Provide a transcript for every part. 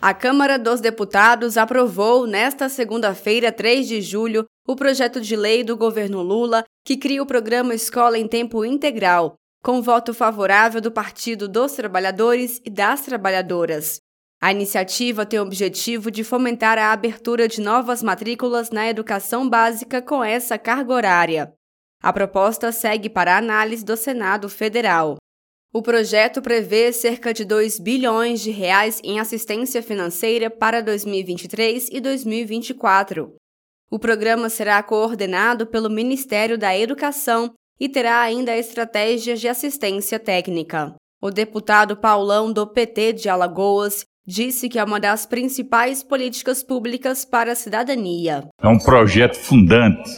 A Câmara dos Deputados aprovou, nesta segunda-feira, 3 de julho, o projeto de lei do governo Lula que cria o programa Escola em Tempo Integral, com voto favorável do Partido dos Trabalhadores e das Trabalhadoras. A iniciativa tem o objetivo de fomentar a abertura de novas matrículas na educação básica com essa carga horária. A proposta segue para análise do Senado Federal. O projeto prevê cerca de 2 bilhões de reais em assistência financeira para 2023 e 2024. O programa será coordenado pelo Ministério da Educação e terá ainda estratégias de assistência técnica. O deputado Paulão do PT de Alagoas disse que é uma das principais políticas públicas para a cidadania. É um projeto fundante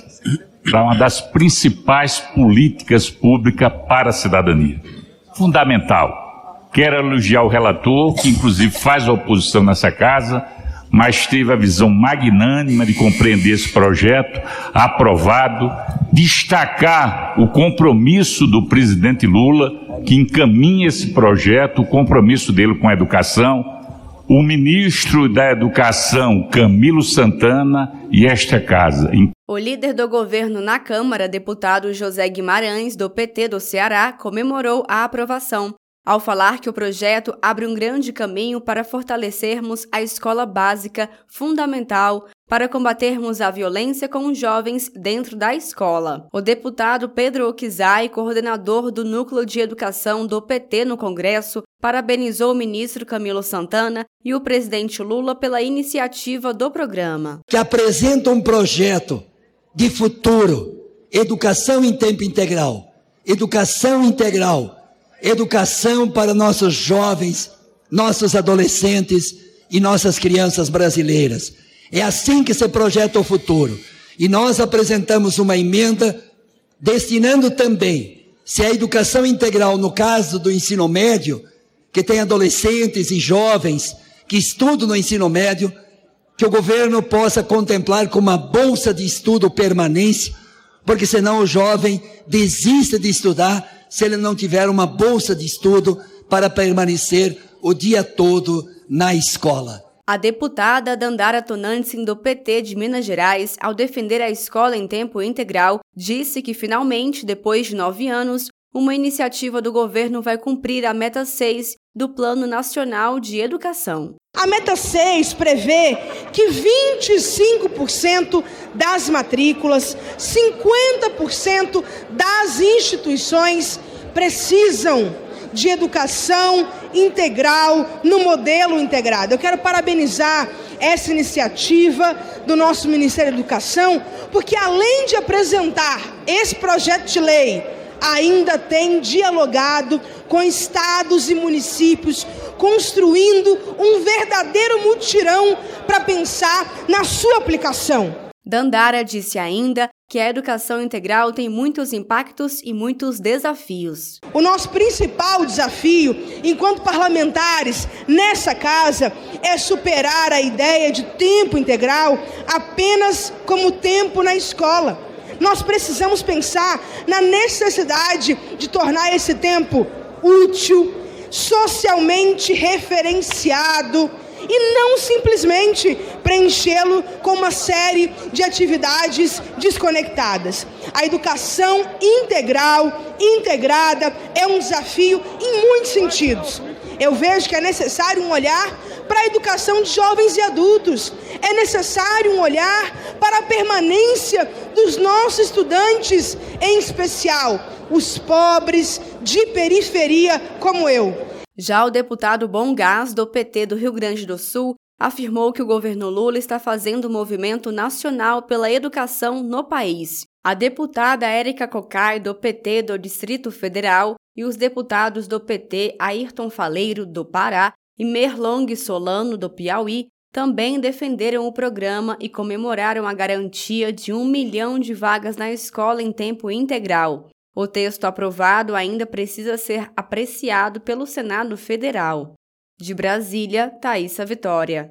para uma das principais políticas públicas para a cidadania fundamental. Quero elogiar o relator, que inclusive faz oposição nessa casa, mas teve a visão magnânima de compreender esse projeto, aprovado, destacar o compromisso do presidente Lula, que encaminha esse projeto, o compromisso dele com a educação, o ministro da Educação, Camilo Santana, e esta casa. O líder do governo na Câmara, deputado José Guimarães, do PT do Ceará, comemorou a aprovação, ao falar que o projeto abre um grande caminho para fortalecermos a escola básica fundamental para combatermos a violência com os jovens dentro da escola. O deputado Pedro Okizai, coordenador do Núcleo de Educação do PT no Congresso, parabenizou o ministro Camilo Santana e o presidente Lula pela iniciativa do programa. Que apresenta um projeto de futuro, educação em tempo integral, educação integral, educação para nossos jovens, nossos adolescentes e nossas crianças brasileiras. É assim que se projeta o futuro. E nós apresentamos uma emenda destinando também, se a educação integral, no caso do ensino médio, que tem adolescentes e jovens que estudam no ensino médio, que o governo possa contemplar com uma bolsa de estudo permanência, porque senão o jovem desiste de estudar se ele não tiver uma bolsa de estudo para permanecer o dia todo na escola. A deputada Dandara Tonantzin, do PT de Minas Gerais, ao defender a escola em tempo integral, disse que finalmente, depois de nove anos, uma iniciativa do governo vai cumprir a meta 6 do Plano Nacional de Educação. A meta 6 prevê que 25% das matrículas, 50% das instituições precisam de educação integral no modelo integrado. Eu quero parabenizar essa iniciativa do nosso Ministério da Educação, porque além de apresentar esse projeto de lei ainda tem dialogado com estados e municípios, construindo um verdadeiro mutirão para pensar na sua aplicação. Dandara disse ainda que a educação integral tem muitos impactos e muitos desafios. O nosso principal desafio, enquanto parlamentares nessa casa, é superar a ideia de tempo integral apenas como tempo na escola nós precisamos pensar na necessidade de tornar esse tempo útil, socialmente referenciado e não simplesmente preenchê-lo com uma série de atividades desconectadas. A educação integral, integrada, é um desafio em muitos sentidos. Eu vejo que é necessário um olhar para a educação de jovens e adultos. É necessário um olhar para a permanência dos nossos estudantes, em especial os pobres de periferia como eu. Já o deputado Bom Gás, do PT do Rio Grande do Sul, afirmou que o governo Lula está fazendo um movimento nacional pela educação no país. A deputada Érica Cocai, do PT do Distrito Federal, e os deputados do PT Ayrton Faleiro, do Pará, e Merlong Solano, do Piauí, também defenderam o programa e comemoraram a garantia de um milhão de vagas na escola em tempo integral. O texto aprovado ainda precisa ser apreciado pelo Senado Federal. De Brasília, Thaisa Vitória.